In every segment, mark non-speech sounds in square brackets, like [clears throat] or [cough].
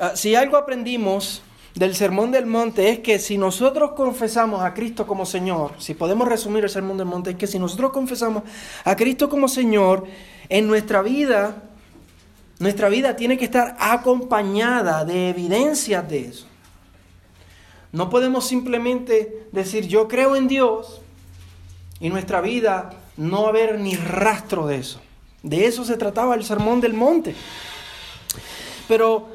ah, si algo aprendimos del Sermón del Monte es que si nosotros confesamos a Cristo como Señor, si podemos resumir el Sermón del Monte, es que si nosotros confesamos a Cristo como Señor, en nuestra vida, nuestra vida tiene que estar acompañada de evidencias de eso. No podemos simplemente decir yo creo en Dios y nuestra vida no haber ni rastro de eso. De eso se trataba el Sermón del Monte. Pero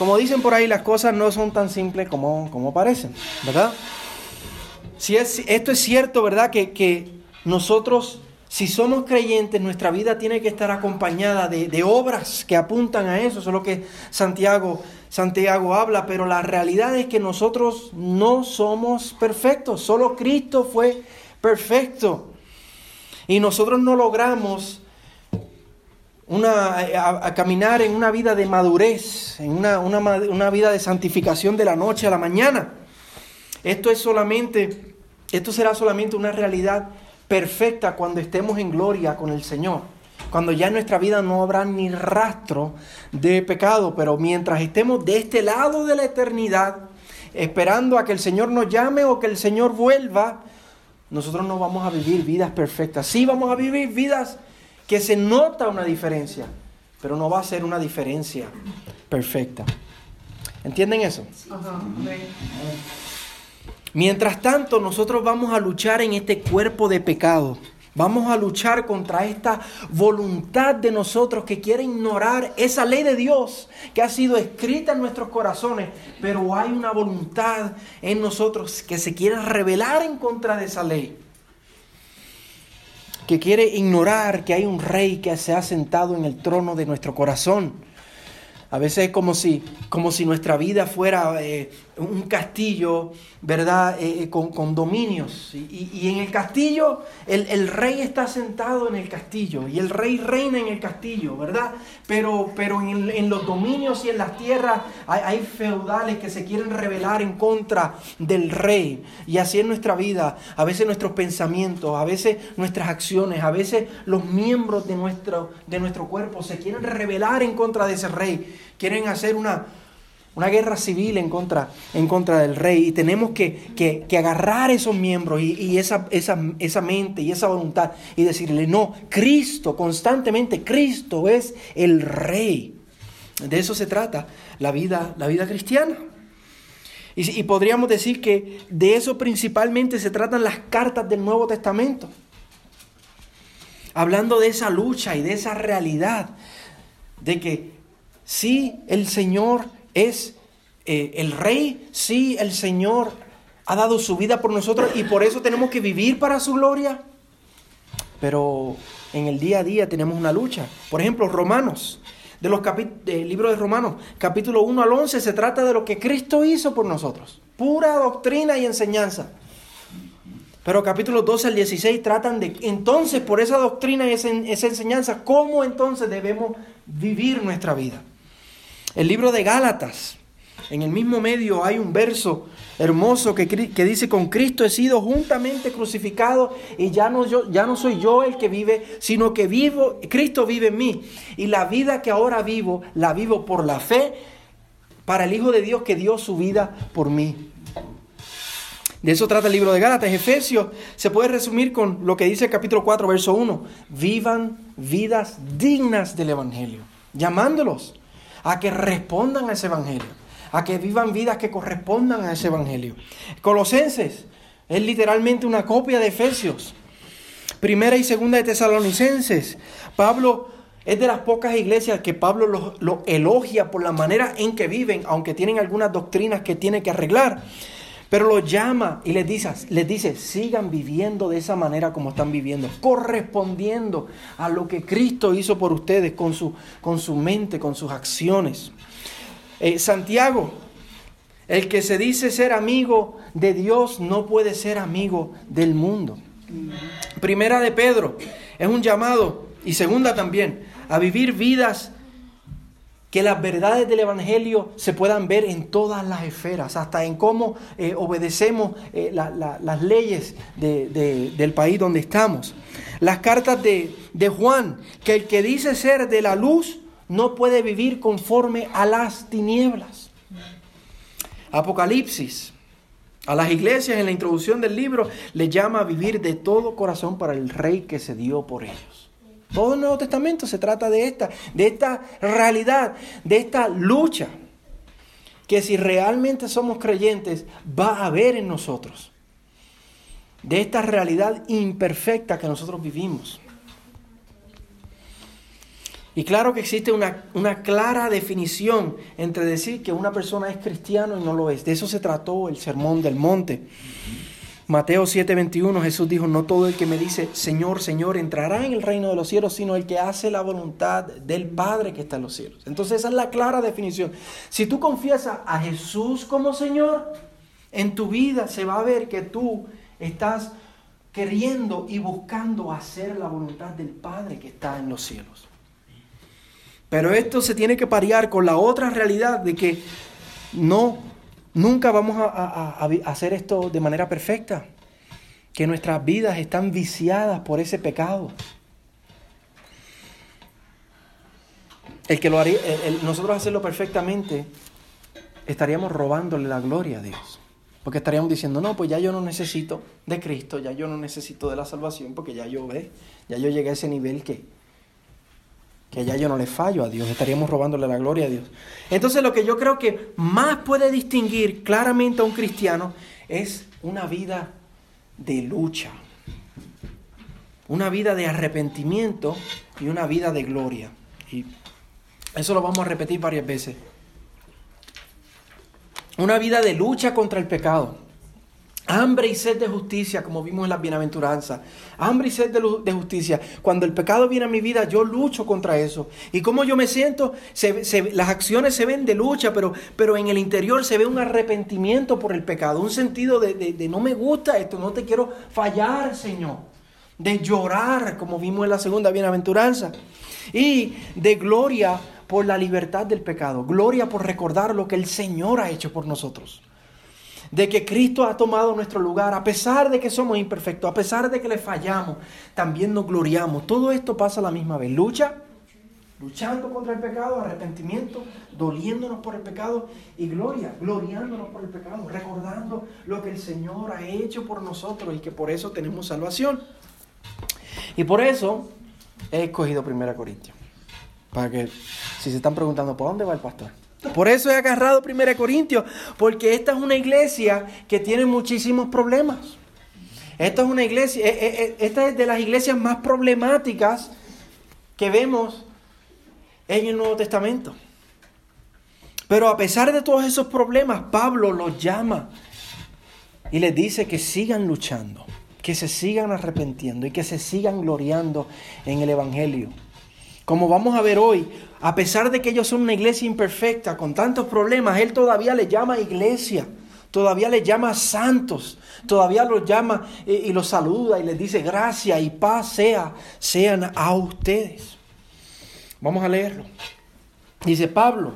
como dicen por ahí, las cosas no son tan simples como, como parecen, ¿verdad? Si es, esto es cierto, ¿verdad? Que, que, nosotros, si somos creyentes, nuestra vida tiene que estar acompañada de, de, obras que apuntan a eso. Eso es lo que Santiago, Santiago habla, pero la realidad es que nosotros no somos perfectos. Solo Cristo fue perfecto. Y nosotros no logramos a, caminar en una vida de madurez, en una, una, una, vida de santificación de la noche a la mañana. Esto es solamente, esto será solamente una realidad perfecta cuando estemos en gloria con el Señor. Cuando ya en nuestra vida no habrá ni rastro de pecado, pero mientras estemos de este lado de la eternidad, esperando a que el Señor nos llame o que el Señor vuelva, nosotros no vamos a vivir vidas perfectas. Sí vamos a vivir vidas que se nota una diferencia, pero no va a ser una diferencia perfecta. ¿Entienden eso? Mientras tanto, nosotros vamos a luchar en este cuerpo de pecado. Vamos a luchar contra esta voluntad de nosotros que quiere ignorar esa ley de Dios que ha sido escrita en nuestros corazones, pero hay una voluntad en nosotros que se quiere rebelar en contra de esa ley que quiere ignorar que hay un rey que se ha sentado en el trono de nuestro corazón. A veces es como si, como si nuestra vida fuera eh, un castillo, ¿verdad? Eh, eh, con, dominios. Y, en el castillo, el, rey está sentado en el castillo y el rey reina en el castillo, ¿verdad? Pero, pero en, los dominios y en las tierras hay, hay, feudales que se quieren rebelar en contra del rey. Y así es nuestra vida, a veces nuestros pensamientos, a veces nuestras acciones, a veces los miembros de nuestro, de nuestro cuerpo se quieren rebelar en contra de ese rey. Quieren hacer una una guerra civil en contra, en contra del rey. Y tenemos que, agarrar esos miembros y, esa, esa, esa, mente y esa voluntad y decirle, no, Cristo, constantemente, Cristo es el rey. De eso se trata la vida, la vida cristiana. Y, y podríamos decir que de eso principalmente se tratan las cartas del Nuevo Testamento. Hablando de esa lucha y de esa realidad de que sí, el Señor es eh, el rey, sí, el Señor ha dado su vida por nosotros y por eso tenemos que vivir para su gloria. Pero en el día a día tenemos una lucha. Por ejemplo, Romanos, de los del libro de Romanos, capítulo 1 al 11, se trata de lo que Cristo hizo por nosotros. Pura doctrina y enseñanza. Pero capítulo 12 al 16 tratan de entonces por esa doctrina y esa enseñanza, cómo entonces debemos vivir nuestra vida. El libro de Gálatas, en el mismo medio hay un verso hermoso que, dice, con Cristo he sido juntamente crucificado y ya no, yo, ya no soy yo el que vive, sino que vivo, Cristo vive en mí. Y la vida que ahora vivo, la vivo por la fe para el Hijo de Dios que dio su vida por mí. De eso trata el libro de Gálatas. Efesios se puede resumir con lo que dice el capítulo 4, verso 1. Vivan vidas dignas del Evangelio, llamándolos a que respondan a ese evangelio, a que vivan vidas que correspondan a ese evangelio. Colosenses es literalmente una copia de Efesios. Primera y segunda de Tesalonicenses. Pablo es de las pocas iglesias que Pablo lo, elogia por la manera en que viven, aunque tienen algunas doctrinas que tiene que arreglar. Pero los llama y les dice, les dice, sigan viviendo de esa manera como están viviendo, correspondiendo a lo que Cristo hizo por ustedes con su, con su mente, con sus acciones. Eh, Santiago, el que se dice ser amigo de Dios no puede ser amigo del mundo. Primera de Pedro es un llamado, y segunda también, a vivir vidas que las verdades del Evangelio se puedan ver en todas las esferas, hasta en cómo eh, obedecemos eh, las leyes del país donde estamos. Las cartas de, de Juan, que el que dice ser de la luz no puede vivir conforme a las tinieblas. Apocalipsis, a las iglesias en la introducción del libro, le llama a vivir de todo corazón para el rey que se dio por ellos. Todo el Nuevo Testamento se trata de esta, de esta realidad, de esta lucha que si realmente somos creyentes va a haber en nosotros. De esta realidad imperfecta que nosotros vivimos. Y claro que existe una, una, clara definición entre decir que una persona es cristiano y no lo es. De eso se trató el sermón del monte. Mateo 7:21 Jesús dijo, no todo el que me dice, Señor, Señor, entrará en el reino de los cielos, sino el que hace la voluntad del Padre que está en los cielos. Entonces esa es la clara definición. Si tú confiesas a Jesús como Señor, en tu vida se va a ver que tú estás queriendo y buscando hacer la voluntad del Padre que está en los cielos. Pero esto se tiene que parear con la otra realidad de que no, nunca vamos a, hacer esto de manera perfecta. Que nuestras vidas están viciadas por ese pecado. El que lo haría, nosotros hacerlo perfectamente, estaríamos robándole la gloria a Dios. Porque estaríamos diciendo, no, pues ya yo no necesito de Cristo, ya yo no necesito de la salvación, porque ya yo ve, ya yo llegué a ese nivel que, que ya yo no le fallo a Dios, estaríamos robándole la gloria a Dios. Entonces lo que yo creo que más puede distinguir claramente a un cristiano es una vida de lucha, una vida de arrepentimiento y una vida de gloria. Y eso lo vamos a repetir varias veces. Una vida de lucha contra el pecado. Hambre y sed de justicia, como vimos en las bienaventuranzas. Hambre y sed de, justicia. Cuando el pecado viene a mi vida, yo lucho contra eso. ¿Y cómo yo me siento? las acciones se ven de lucha, pero, pero en el interior se ve un arrepentimiento por el pecado. Un sentido de, de no me gusta esto, no te quiero fallar, Señor. De llorar, como vimos en la segunda bienaventuranza. Y de gloria por la libertad del pecado. Gloria por recordar lo que el Señor ha hecho por nosotros de que Cristo ha tomado nuestro lugar, a pesar de que somos imperfectos, a pesar de que le fallamos, también nos gloriamos. Todo esto pasa a la misma vez. Lucha, luchando contra el pecado, arrepentimiento, doliéndonos por el pecado y gloria, gloriándonos por el pecado, recordando lo que el Señor ha hecho por nosotros y que por eso tenemos salvación. Y por eso he escogido 1 Corintios. Para que, si se están preguntando, ¿por dónde va el pastor? Por eso he agarrado 1 Corintios, porque esta es una iglesia que tiene muchísimos problemas. Esta es una iglesia, eh, eh, eh, esta es de las iglesias más problemáticas que vemos en el Nuevo Testamento. Pero a pesar de todos esos problemas, Pablo los llama y les dice que sigan luchando, que se sigan arrepentiendo y que se sigan gloriando en el Evangelio. Como vamos a ver hoy, a pesar de que ellos son una iglesia imperfecta, con tantos problemas, Él todavía le llama iglesia, todavía le llama santos, todavía los llama y, los saluda y les dice gracia y paz sea, sean a ustedes. Vamos a leerlo. Dice Pablo,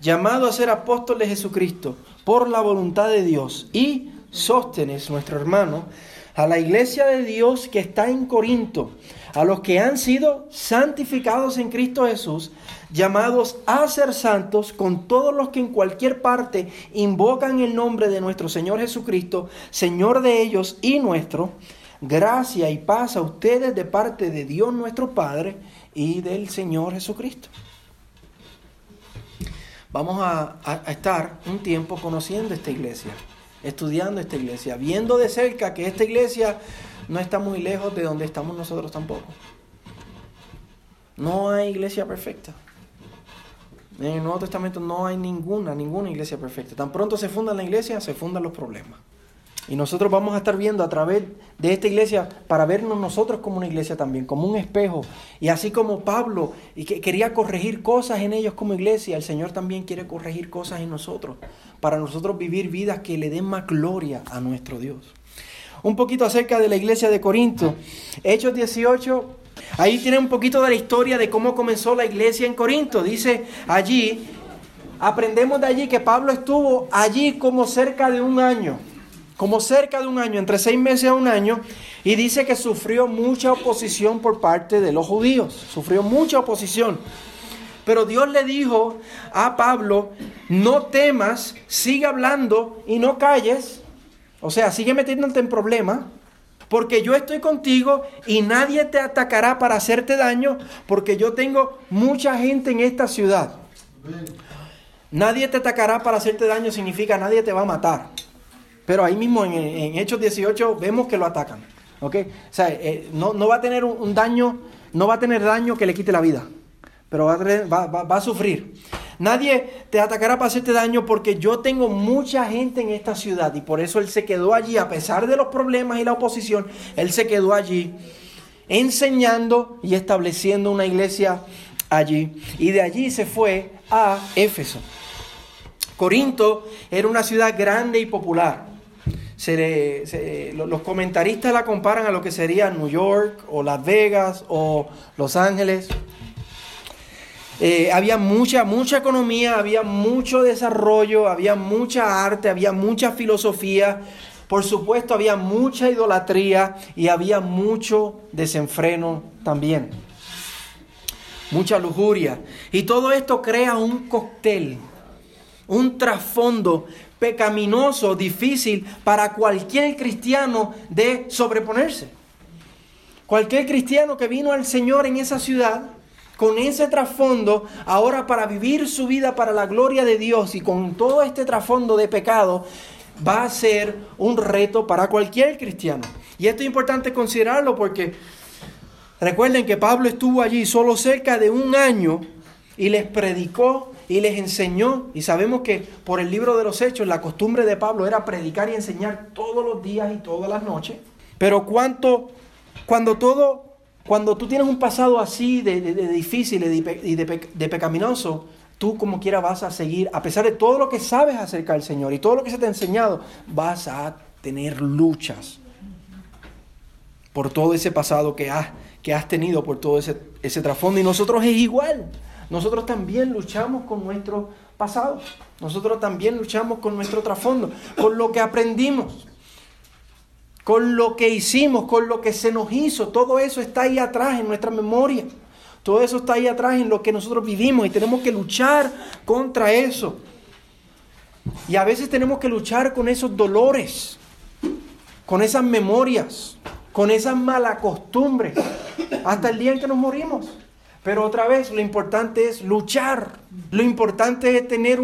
llamado a ser apóstol de Jesucristo por la voluntad de Dios y Sóstenes, nuestro hermano, a la iglesia de Dios que está en Corinto, a los que han sido santificados en Cristo Jesús, llamados a ser santos, con todos los que en cualquier parte invocan el nombre de nuestro Señor Jesucristo, Señor de ellos y nuestro, gracia y paz a ustedes de parte de Dios nuestro Padre y del Señor Jesucristo. Vamos a, estar un tiempo conociendo esta iglesia, estudiando esta iglesia, viendo de cerca que esta iglesia no está muy lejos de donde estamos nosotros tampoco. No hay iglesia perfecta. En el Nuevo Testamento no hay ninguna, ninguna iglesia perfecta. Tan pronto se funda la iglesia, se fundan los problemas. Y nosotros vamos a estar viendo a través de esta iglesia para vernos nosotros como una iglesia también, como un espejo. Y así como Pablo y que quería corregir cosas en ellos como iglesia, el Señor también quiere corregir cosas en nosotros, para nosotros vivir vidas que le den más gloria a nuestro Dios. Un poquito acerca de la iglesia de Corinto. Hechos 18, Ahí tiene un poquito de la historia de cómo comenzó la iglesia en Corinto. Dice allí, aprendemos de allí que Pablo estuvo allí como cerca de un año, como cerca de un año, entre seis meses a un año, y dice que sufrió mucha oposición por parte de los judíos, sufrió mucha oposición. Pero Dios le dijo a Pablo, no temas, sigue hablando y no calles. O sea, sigue metiéndote en problemas. Porque yo estoy contigo y nadie te atacará para hacerte daño, porque yo tengo mucha gente en esta ciudad. Nadie te atacará para hacerte daño significa nadie te va a matar. Pero ahí mismo en, Hechos 18 vemos que lo atacan. ¿ok? O sea, eh, no, va a tener un, daño, no va a tener daño que le quite la vida, pero va a, va a sufrir. Nadie te atacará para hacerte daño porque yo tengo mucha gente en esta ciudad y por eso él se quedó allí, a pesar de los problemas y la oposición, él se quedó allí enseñando y estableciendo una iglesia allí. Y de allí se fue a Éfeso. Corinto era una ciudad grande y popular. Los comentaristas la comparan a lo que sería New York o Las Vegas o Los Ángeles. Eh, había mucha, mucha economía, había mucho desarrollo, había mucha arte, había mucha filosofía. Por supuesto, había mucha idolatría y había mucho desenfreno también. Mucha lujuria. Y todo esto crea un cóctel un trasfondo pecaminoso, difícil para cualquier cristiano de sobreponerse. Cualquier cristiano que vino al Señor en esa ciudad, con ese trasfondo, ahora para vivir su vida para la gloria de Dios y con todo este trasfondo de pecado, va a ser un reto para cualquier cristiano. Y esto es importante considerarlo porque recuerden que Pablo estuvo allí solo cerca de un año y les predicó y les enseñó. Y sabemos que por el libro de los Hechos la costumbre de Pablo era predicar y enseñar todos los días y todas las noches. Pero cuánto, cuando todo, cuando tú tienes un pasado así de, difícil y de, pecaminoso, tú como quiera vas a seguir, a pesar de todo lo que sabes acerca del Señor y todo lo que se te ha enseñado, vas a tener luchas por todo ese pasado que has, que has tenido, por todo ese, ese trasfondo. Y nosotros es igual. Nosotros también luchamos con nuestro pasado. Nosotros también luchamos con nuestro trasfondo, con lo que aprendimos, con lo que hicimos, con lo que se nos hizo. Todo eso está ahí atrás en nuestra memoria. Todo eso está ahí atrás en lo que nosotros vivimos y tenemos que luchar contra eso. Y a veces tenemos que luchar con esos dolores, con esas memorias, con esas malas costumbres, hasta el día en que nos morimos. Pero otra vez, lo importante es luchar. Lo importante es tener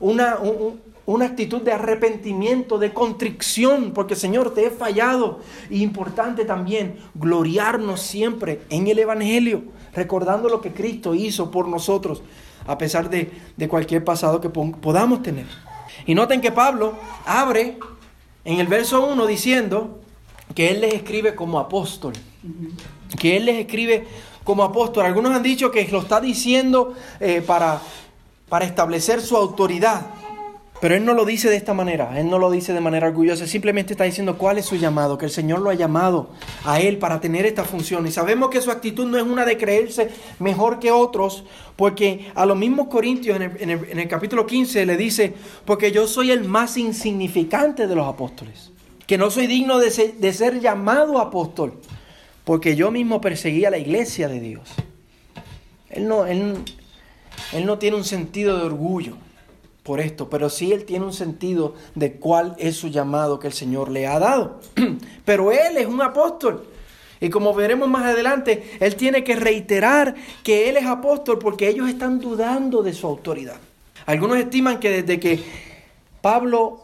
una, una actitud de arrepentimiento, de contrición, porque Señor, te he fallado. Y importante también, gloriarnos siempre en el Evangelio, recordando lo que Cristo hizo por nosotros, a pesar de, de cualquier pasado que podamos tener. Y noten que Pablo abre en el verso 1 diciendo que Él les escribe como apóstol, que Él les escribe como apóstol. Algunos han dicho que lo está diciendo eh, para, para establecer su autoridad. Pero él no lo dice de esta manera, él no lo dice de manera orgullosa, simplemente está diciendo cuál es su llamado, que el Señor lo ha llamado a él para tener esta función. Y sabemos que su actitud no es una de creerse mejor que otros, porque a los mismos Corintios en el, capítulo 15 le dice, porque yo soy el más insignificante de los apóstoles, que no soy digno de ser, de ser llamado apóstol porque yo mismo perseguía la iglesia de Dios. Él no, él, no tiene un sentido de orgullo por esto, pero sí él tiene un sentido de cuál es su llamado que el Señor le ha dado. [clears throat] Pero él es un apóstol. Y como veremos más adelante, él tiene que reiterar que él es apóstol porque ellos están dudando de su autoridad. Algunos estiman que desde que Pablo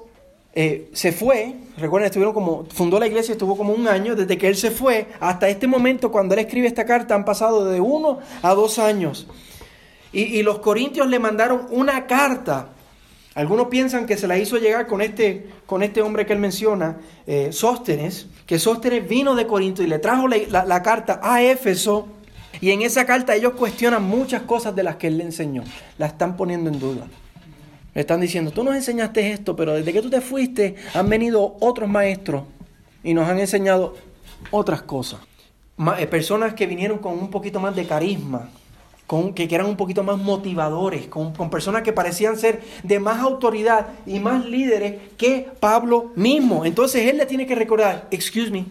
eh, se fue, recuerden, estuvieron como, fundó la iglesia, estuvo como un año, desde que él se fue hasta este momento, cuando él escribe esta carta, han pasado de uno a dos años. Y, los corintios le mandaron una carta. Algunos piensan que se la hizo llegar con este, con este hombre que él menciona, eh, Sóstenes, que Sóstenes vino de Corinto y le trajo la, la carta a Éfeso. Y en esa carta ellos cuestionan muchas cosas de las que él le enseñó. La están poniendo en duda. Están diciendo, tú nos enseñaste esto, pero desde que tú te fuiste han venido otros maestros y nos han enseñado otras cosas. Eh, personas que vinieron con un poquito más de carisma, con, que, eran un poquito más motivadores, con, con, personas que parecían ser de más autoridad y más líderes que Pablo mismo. Entonces él le tiene que recordar, excuse me,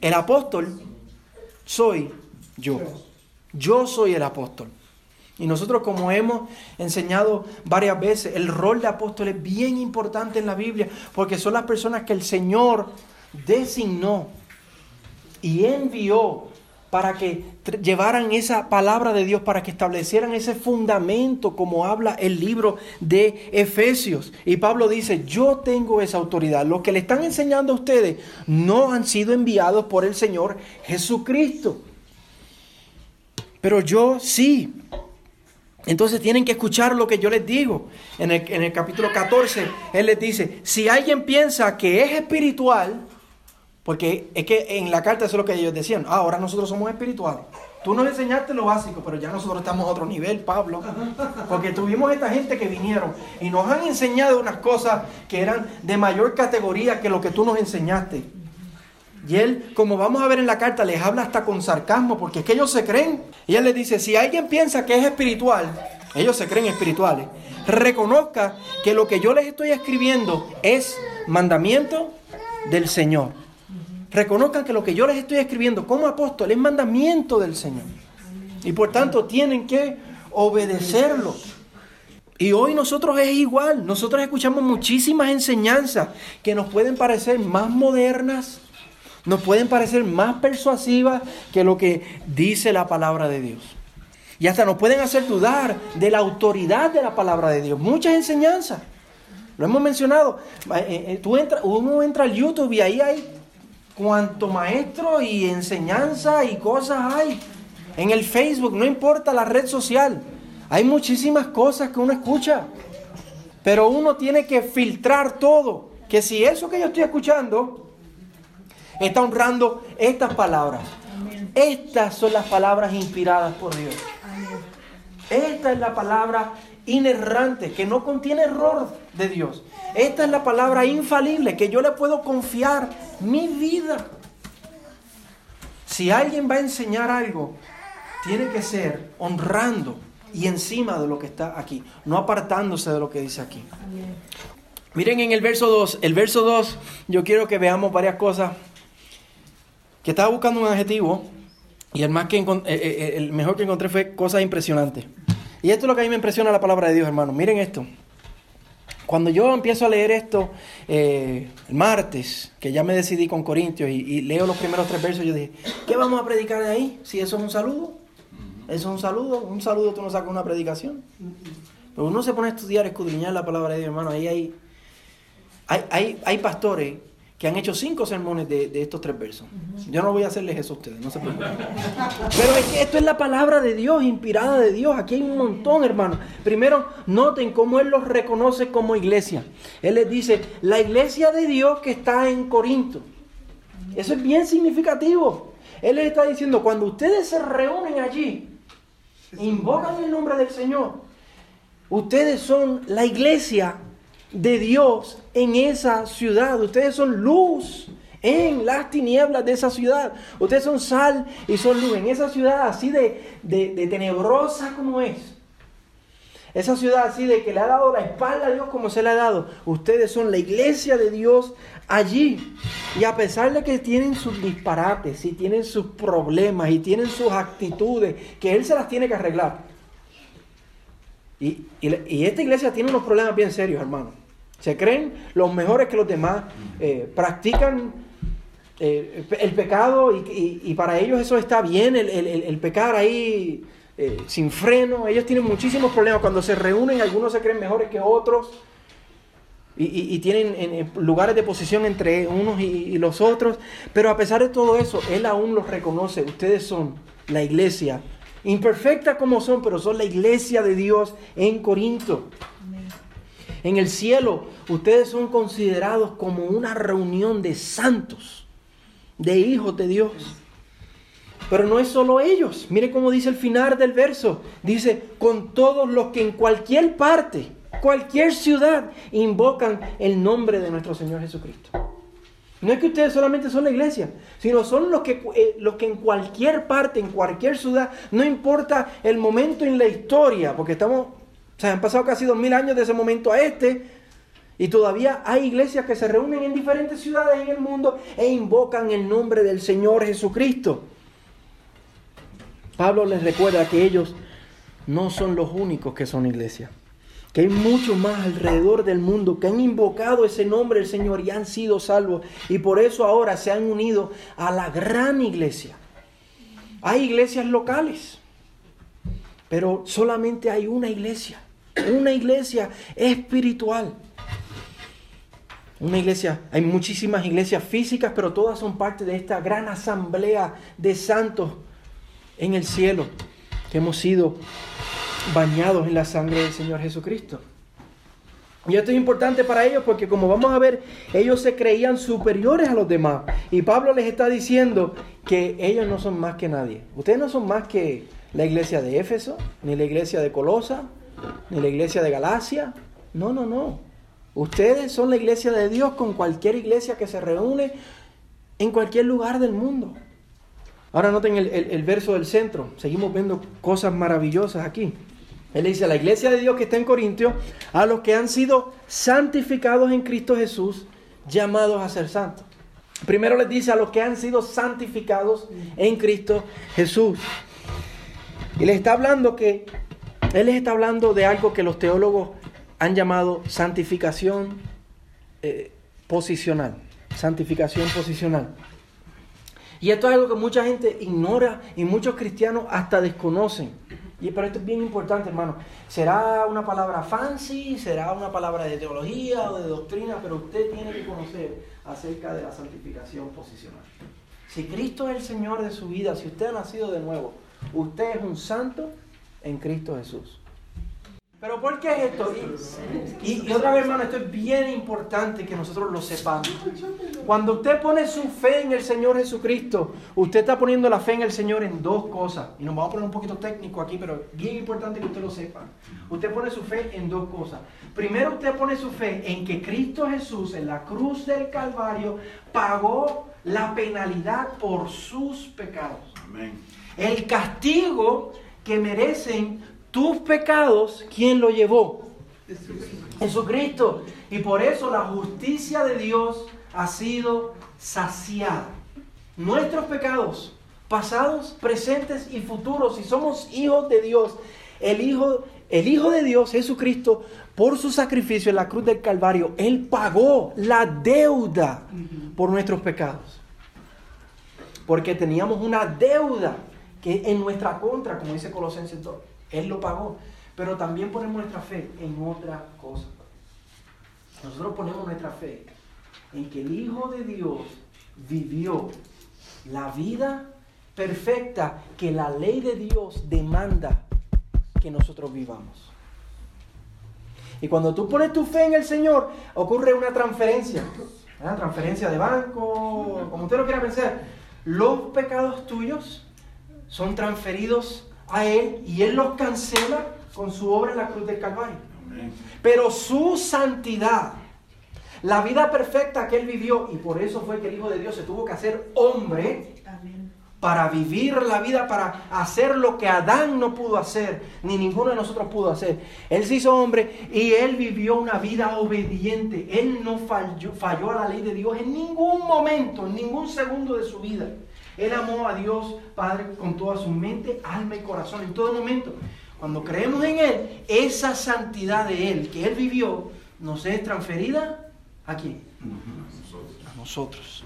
el apóstol soy yo. Yo soy el apóstol. Y nosotros como hemos enseñado varias veces, el rol de apóstol es bien importante en la Biblia, porque son las personas que el Señor designó y envió para que llevaran esa palabra de Dios, para que establecieran ese fundamento como habla el libro de Efesios. Y Pablo dice, yo tengo esa autoridad. Lo que le están enseñando a ustedes no han sido enviados por el Señor Jesucristo. Pero yo sí. Entonces tienen que escuchar lo que yo les digo. En el, capítulo 14, Él les dice, si alguien piensa que es espiritual, porque es que en la carta eso es lo que ellos decían. Ah, ahora nosotros somos espirituales. Tú nos enseñaste lo básico, pero ya nosotros estamos a otro nivel, Pablo. Porque tuvimos esta gente que vinieron y nos han enseñado unas cosas que eran de mayor categoría que lo que tú nos enseñaste. Y él, como vamos a ver en la carta, les habla hasta con sarcasmo, porque es que ellos se creen. Y él les dice, si alguien piensa que es espiritual, ellos se creen espirituales, reconozca que lo que yo les estoy escribiendo es mandamiento del Señor reconozcan que lo que yo les estoy escribiendo como apóstol es mandamiento del Señor. Y por tanto tienen que obedecerlo. Y hoy nosotros es igual. Nosotros escuchamos muchísimas enseñanzas que nos pueden parecer más modernas, nos pueden parecer más persuasivas que lo que dice la palabra de Dios. Y hasta nos pueden hacer dudar de la autoridad de la palabra de Dios. Muchas enseñanzas. Lo hemos mencionado. Eh, eh, tú entra, uno entra al YouTube y ahí hay cuanto maestro y enseñanza y cosas hay. En el Facebook, no importa la red social, hay muchísimas cosas que uno escucha. Pero uno tiene que filtrar todo. Que si eso que yo estoy escuchando está honrando estas palabras. Estas son las palabras inspiradas por Dios. Esta es la palabra inerrante, que no contiene error de Dios. Esta es la palabra infalible, que yo le puedo confiar mi vida. Si alguien va a enseñar algo, tiene que ser honrando y encima de lo que está aquí, no apartándose de lo que dice aquí. Miren en el verso 2, el verso 2, yo quiero que veamos varias cosas. Que estaba buscando un adjetivo y el, más que eh, eh, el mejor que encontré fue cosas impresionantes. Y esto es lo que a mí me impresiona la palabra de Dios, hermano. Miren esto. Cuando yo empiezo a leer esto eh, el martes, que ya me decidí con Corintios y, leo los primeros tres versos, yo dije, ¿qué vamos a predicar de ahí? Si eso es un saludo. Eso es un saludo. Un saludo tú no sacas una predicación. Pero uno se pone a estudiar, escudriñar la palabra de Dios, hermano. Ahí hay, hay, hay, hay pastores que han hecho cinco sermones de, estos tres versos. Yo no voy a hacerles eso a ustedes, no se preocupen. Pero es que esto es la palabra de Dios, inspirada de Dios. Aquí hay un montón, hermano. Primero, noten cómo Él los reconoce como iglesia. Él les dice, la iglesia de Dios que está en Corinto. Eso es bien significativo. Él les está diciendo, cuando ustedes se reúnen allí, invocan el nombre del Señor, ustedes son la iglesia de Dios en esa ciudad. Ustedes son luz en las tinieblas de esa ciudad. Ustedes son sal y son luz en esa ciudad así de, de, tenebrosa como es. Esa ciudad así de que le ha dado la espalda a Dios como se le ha dado. Ustedes son la iglesia de Dios allí. Y a pesar de que tienen sus disparates y tienen sus problemas y tienen sus actitudes, que Él se las tiene que arreglar. Y, y esta iglesia tiene unos problemas bien serios, hermano. Se creen los mejores que los demás, eh, practican eh, el pecado y, para ellos eso está bien, el, pecar ahí eh, sin freno. Ellos tienen muchísimos problemas cuando se reúnen, algunos se creen mejores que otros y, tienen lugares de posición entre unos y los otros. Pero a pesar de todo eso, Él aún los reconoce. Ustedes son la iglesia, imperfecta como son, pero son la iglesia de Dios en Corinto. En el cielo ustedes son considerados como una reunión de santos, de hijos de Dios. Pero no es solo ellos. Mire cómo dice el final del verso. Dice, con todos los que en cualquier parte, cualquier ciudad, invocan el nombre de nuestro Señor Jesucristo. No es que ustedes solamente son la iglesia, sino son los que, eh, los que en cualquier parte, en cualquier ciudad, no importa el momento en la historia, porque estamos o sea, han pasado casi dos mil años de ese momento a este. Y todavía hay iglesias que se reúnen en diferentes ciudades en el mundo e invocan el nombre del Señor Jesucristo. Pablo les recuerda que ellos no son los únicos que son iglesia. Que hay muchos más alrededor del mundo que han invocado ese nombre del Señor y han sido salvos. Y por eso ahora se han unido a la gran iglesia. Hay iglesias locales, pero solamente hay una iglesia. Una iglesia espiritual. Una iglesia, hay muchísimas iglesias físicas, pero todas son parte de esta gran asamblea de santos en el cielo que hemos sido bañados en la sangre del Señor Jesucristo. Y esto es importante para ellos porque como vamos a ver, ellos se creían superiores a los demás. Y Pablo les está diciendo que ellos no son más que nadie. Ustedes no son más que la iglesia de Éfeso, ni la iglesia de Colosa, ni la iglesia de Galacia. No, no, no. Ustedes son la iglesia de Dios con cualquier iglesia que se reúne en cualquier lugar del mundo. Ahora noten el, el verso del centro. Seguimos viendo cosas maravillosas aquí. Él dice la iglesia de Dios que está en Corintio, a los que han sido santificados en Cristo Jesús, llamados a ser santos. Primero les dice a los que han sido santificados en Cristo Jesús. Y les está hablando que, Él les está hablando de algo que los teólogos han llamado santificación eh, posicional. Santificación posicional. Y esto es algo que mucha gente ignora y muchos cristianos hasta desconocen. Y pero esto es bien importante, hermano. Será una palabra fancy, será una palabra de teología o de doctrina, pero usted tiene que conocer acerca de la santificación posicional. Si Cristo es el Señor de su vida, si usted ha nacido de nuevo, usted es un santo en Cristo Jesús. Pero ¿por qué esto? Y, otra vez, hermano, esto es bien importante que nosotros lo sepamos. Cuando usted pone su fe en el Señor Jesucristo, usted está poniendo la fe en el Señor en dos cosas. Y nos vamos a poner un poquito técnico aquí, pero bien importante que usted lo sepa. Usted pone su fe en dos cosas. Primero usted pone su fe en que Cristo Jesús en la cruz del Calvario pagó la penalidad por sus pecados. El castigo que merecen tus pecados, ¿quién lo llevó? Jesucristo. Y por eso la justicia de Dios ha sido saciada. Nuestros pecados, pasados, presentes y futuros, si somos hijos de Dios, el Hijo, el Hijo de Dios, Jesucristo, por su sacrificio en la cruz del Calvario, Él pagó la deuda por nuestros pecados. Porque teníamos una deuda que en nuestra contra, como dice Colosenses 2. Él lo pagó. Pero también ponemos nuestra fe en otra cosa. Nosotros ponemos nuestra fe en que el Hijo de Dios vivió la vida perfecta que la ley de Dios demanda que nosotros vivamos. Y cuando tú pones tu fe en el Señor, ocurre una transferencia. Una transferencia de banco, como usted lo quiera pensar. Los pecados tuyos son transferidos a Él y Él los cancela con su obra en la cruz del Calvario. Pero su santidad, la vida perfecta que Él vivió, y por eso fue que el Hijo de Dios se tuvo que hacer hombre para vivir la vida, para hacer lo que Adán no pudo hacer, ni ninguno de nosotros pudo hacer. Él se hizo hombre y Él vivió una vida obediente. Él no falló, falló a la ley de Dios en ningún momento, en ningún segundo de su vida. Él amó a Dios Padre con toda su mente, alma y corazón en todo momento. Cuando creemos en Él, esa santidad de Él que Él vivió nos es transferida a quién? A nosotros.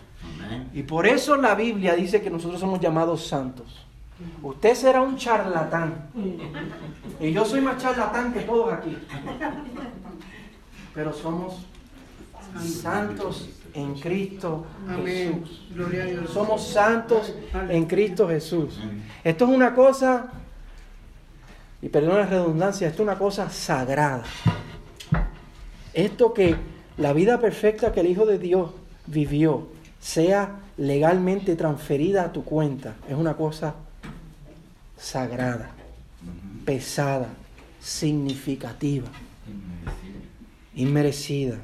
Y por eso la Biblia dice que nosotros somos llamados santos. Usted será un charlatán. Y yo soy más charlatán que todos aquí. Pero somos santos en Cristo Jesús. Somos santos en Cristo Jesús. Esto es una cosa, y perdón la redundancia, esto es una cosa sagrada. Esto que la vida perfecta que el Hijo de Dios vivió sea legalmente transferida a tu cuenta, es una cosa sagrada, pesada, significativa, inmerecida.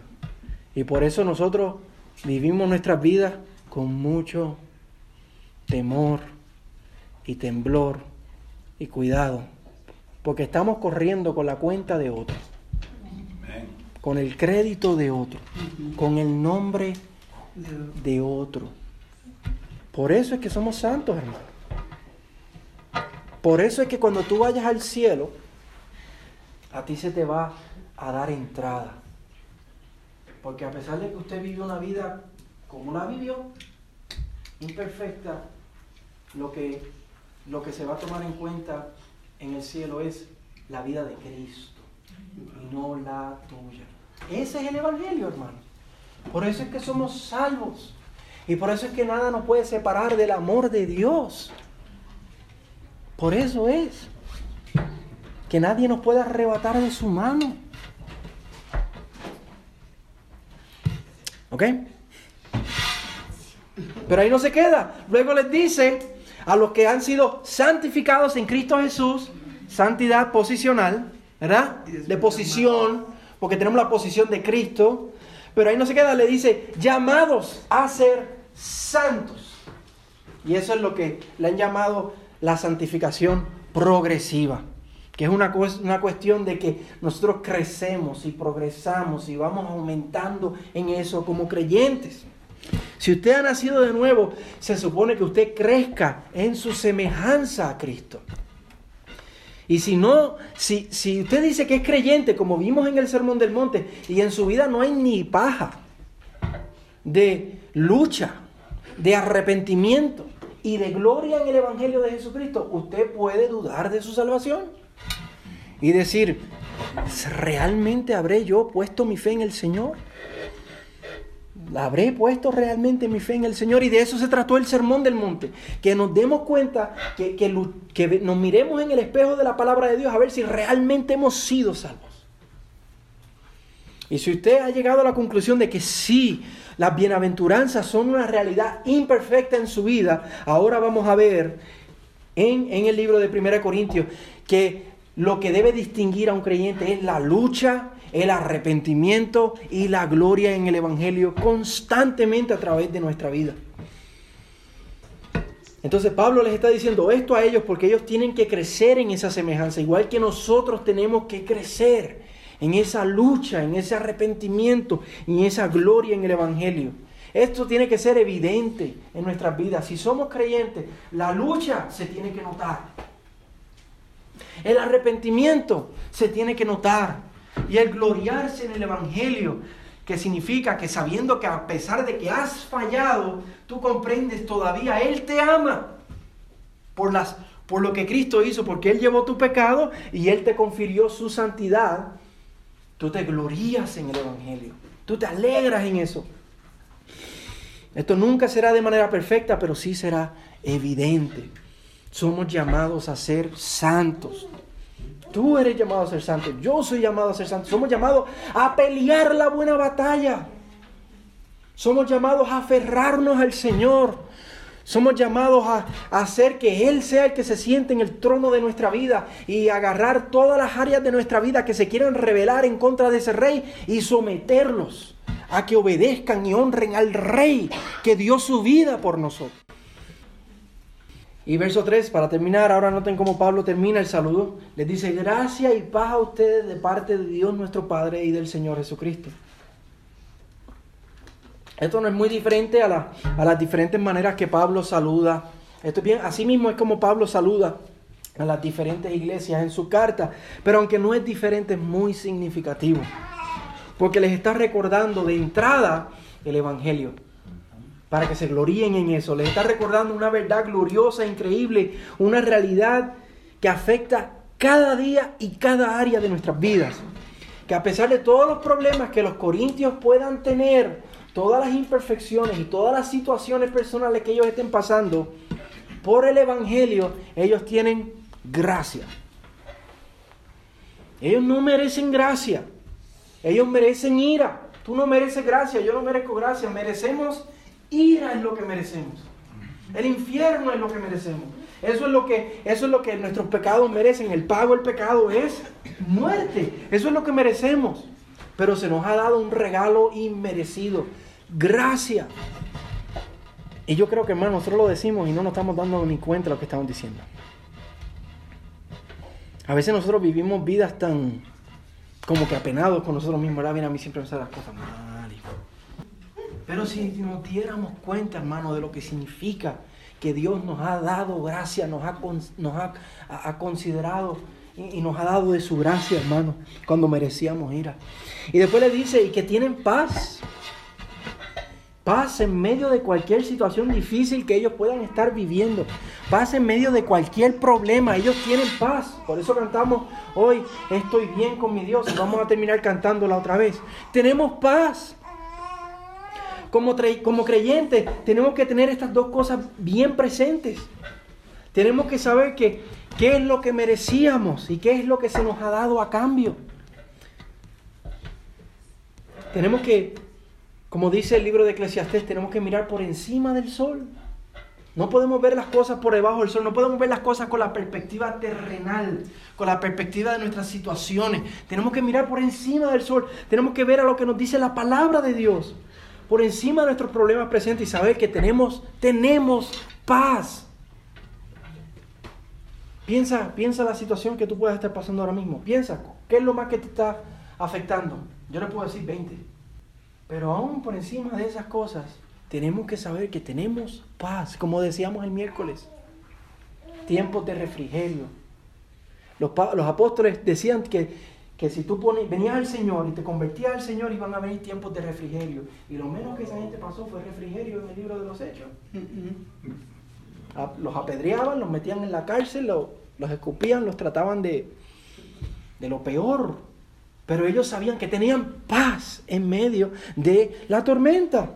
Y por eso nosotros vivimos nuestras vidas con mucho temor y temblor y cuidado, porque estamos corriendo con la cuenta de otro, con el crédito de otro, con el nombre de otro. Por eso es que somos santos, hermano. Por eso es que cuando tú vayas al cielo, a ti se te va a dar entrada. Porque a pesar de que usted vive una vida como la vivió, imperfecta, lo que, lo que se va a tomar en cuenta en el cielo es la vida de Cristo y no la tuya. Ese es el Evangelio, hermano. Por eso es que somos salvos. Y por eso es que nada nos puede separar del amor de Dios. Por eso es que nadie nos puede arrebatar de su mano. ¿Ok? Pero ahí no se queda. Luego les dice a los que han sido santificados en Cristo Jesús, santidad posicional, ¿verdad? De posición, porque tenemos la posición de Cristo. Pero ahí no se queda, le dice, llamados a ser santos. Y eso es lo que le han llamado la santificación progresiva, que es una, una cuestión de que nosotros crecemos y progresamos y vamos aumentando en eso como creyentes. Si usted ha nacido de nuevo, se supone que usted crezca en su semejanza a Cristo. Y si no, si, si usted dice que es creyente, como vimos en el Sermón del Monte, y en su vida no hay ni paja de lucha, de arrepentimiento y de gloria en el Evangelio de Jesucristo, usted puede dudar de su salvación y decir, ¿realmente habré yo puesto mi fe en el Señor? ¿Habré puesto realmente mi fe en el Señor? Y de eso se trató el sermón del monte. Que nos demos cuenta, que, que, que, nos miremos en el espejo de la palabra de Dios a ver si realmente hemos sido salvos. Y si usted ha llegado a la conclusión de que sí, las bienaventuranzas son una realidad imperfecta en su vida, ahora vamos a ver en, en el libro de 1 Corintios que lo que debe distinguir a un creyente es la lucha el arrepentimiento y la gloria en el Evangelio constantemente a través de nuestra vida. Entonces Pablo les está diciendo esto a ellos porque ellos tienen que crecer en esa semejanza, igual que nosotros tenemos que crecer en esa lucha, en ese arrepentimiento, en esa gloria en el Evangelio. Esto tiene que ser evidente en nuestras vidas. Si somos creyentes, la lucha se tiene que notar. El arrepentimiento se tiene que notar. Y el gloriarse en el Evangelio, que significa que sabiendo que a pesar de que has fallado, tú comprendes todavía, Él te ama por, las, por lo que Cristo hizo, porque Él llevó tu pecado y Él te confirió su santidad. Tú te glorías en el Evangelio, tú te alegras en eso. Esto nunca será de manera perfecta, pero sí será evidente. Somos llamados a ser santos. Tú eres llamado a ser santo, yo soy llamado a ser santo. Somos llamados a pelear la buena batalla. Somos llamados a aferrarnos al Señor. Somos llamados a, hacer que Él sea el que se siente en el trono de nuestra vida y agarrar todas las áreas de nuestra vida que se quieran rebelar en contra de ese rey y someterlos a que obedezcan y honren al rey que dio su vida por nosotros. Y verso 3, para terminar, ahora noten cómo Pablo termina el saludo. Les dice, gracia y paz a ustedes de parte de Dios nuestro Padre y del Señor Jesucristo. Esto no es muy diferente a, a las diferentes maneras que Pablo saluda. Esto es bien, así mismo es como Pablo saluda a las diferentes iglesias en su carta. Pero aunque no es diferente, es muy significativo. Porque les está recordando de entrada el Evangelio para que se gloríen en eso. Les está recordando una verdad gloriosa, increíble, una realidad que afecta cada día y cada área de nuestras vidas. Que a pesar de todos los problemas que los corintios puedan tener, todas las imperfecciones y todas las situaciones personales que ellos estén pasando, por el Evangelio ellos tienen gracia. Ellos no merecen gracia, ellos merecen ira. Tú no mereces gracia, yo no merezco gracia, merecemos Ira es lo que merecemos. El infierno es lo que merecemos. Eso es lo que, eso es lo que nuestros pecados merecen. El pago del pecado es muerte. Eso es lo que merecemos. Pero se nos ha dado un regalo inmerecido. Gracia. Y yo creo que, hermano, nosotros lo decimos y no nos estamos dando ni cuenta de lo que estamos diciendo. A veces nosotros vivimos vidas tan como que apenados con nosotros mismos. Ahora bien, a mí siempre me salen las cosas. Pero si nos diéramos cuenta, hermano, de lo que significa que Dios nos ha dado gracia, nos ha, nos ha, considerado y, nos ha dado de su gracia, hermano, cuando merecíamos ira. Y después le dice, y que tienen paz. Paz en medio de cualquier situación difícil que ellos puedan estar viviendo. Paz en medio de cualquier problema. Ellos tienen paz. Por eso cantamos hoy, estoy bien con mi Dios. Y vamos a terminar cantándola otra vez. Tenemos paz. Como, como creyentes tenemos que tener estas dos cosas bien presentes. Tenemos que saber que qué es lo que merecíamos y qué es lo que se nos ha dado a cambio. Tenemos que, como dice el libro de Eclesiastés, tenemos que mirar por encima del sol. No podemos ver las cosas por debajo del sol, no podemos ver las cosas con la perspectiva terrenal, con la perspectiva de nuestras situaciones. Tenemos que mirar por encima del sol, tenemos que ver a lo que nos dice la palabra de Dios, por encima de nuestros problemas presentes y saber que tenemos, tenemos paz. Piensa, piensa la situación que tú puedas estar pasando ahora mismo. Piensa, ¿qué es lo más que te está afectando? Yo le puedo decir 20. Pero aún por encima de esas cosas, tenemos que saber que tenemos paz, como decíamos el miércoles. Tiempos de refrigerio. Los, los apóstoles decían que, que si tú pones, venías al Señor y te convertías al Señor, iban a venir tiempos de refrigerio. Y lo menos que esa gente pasó fue refrigerio en el libro de los Hechos los apedreaban, los metían en la cárcel, los escupían, los trataban de, de lo peor. Pero ellos sabían que tenían paz en medio de la tormenta.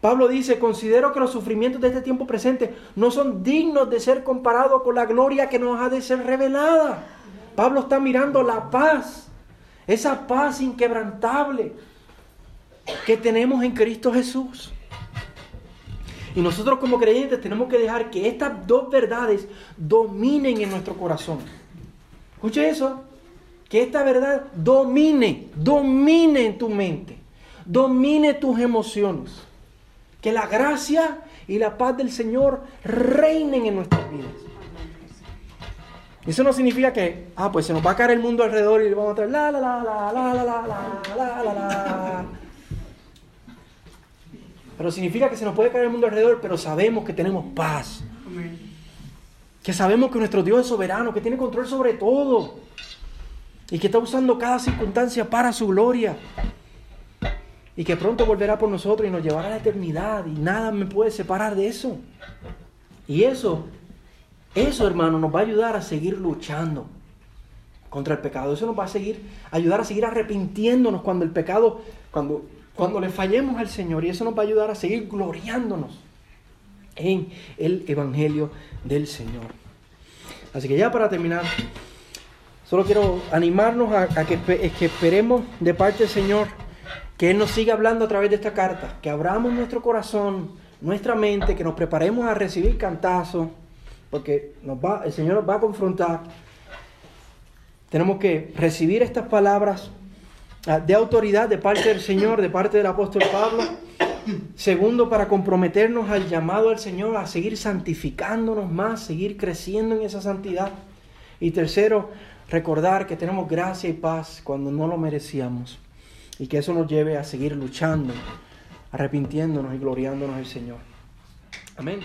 Pablo dice, considero que los sufrimientos de este tiempo presente no son dignos de ser comparados con la gloria que nos ha de ser revelada. Pablo está mirando la paz, esa paz inquebrantable que tenemos en Cristo Jesús. Y nosotros como creyentes tenemos que dejar que estas dos verdades dominen en nuestro corazón. Escuche eso. Que esta verdad domine, domine en tu mente, domine tus emociones. Que la gracia y la paz del Señor reinen en nuestras vidas. Eso no significa que, ah, pues se nos va a caer el mundo alrededor y le vamos a traer la la la la la la la la la la pero significa que se nos puede caer el mundo alrededor, pero sabemos que tenemos paz. Que sabemos que nuestro Dios es soberano, que tiene control sobre todo. Y que está usando cada circunstancia para su gloria. Y que pronto volverá por nosotros y nos llevará a la eternidad. Y nada me puede separar de eso. Y eso, eso hermano, nos va a ayudar a seguir luchando contra el pecado. Eso nos va a seguir, ayudar a seguir arrepintiéndonos cuando el pecado, cuando cuando le fallemos al Señor y eso nos va a ayudar a seguir gloriándonos en el Evangelio del Señor. Así que ya para terminar, solo quiero animarnos a, que, que esperemos de parte del Señor que Él nos siga hablando a través de esta carta, que abramos nuestro corazón, nuestra mente, que nos preparemos a recibir cantazos, porque nos el Señor nos va a confrontar. Tenemos que recibir estas palabras Ah, de autoridad de parte del Señor, de parte del apóstol Pablo. Segundo, para comprometernos al llamado al Señor, a seguir santificándonos más, seguir creciendo en esa santidad. Y tercero, recordar que tenemos gracia y paz cuando no lo merecíamos. Y que eso nos lleve a seguir luchando, arrepintiéndonos y gloriándonos el Señor. Amén.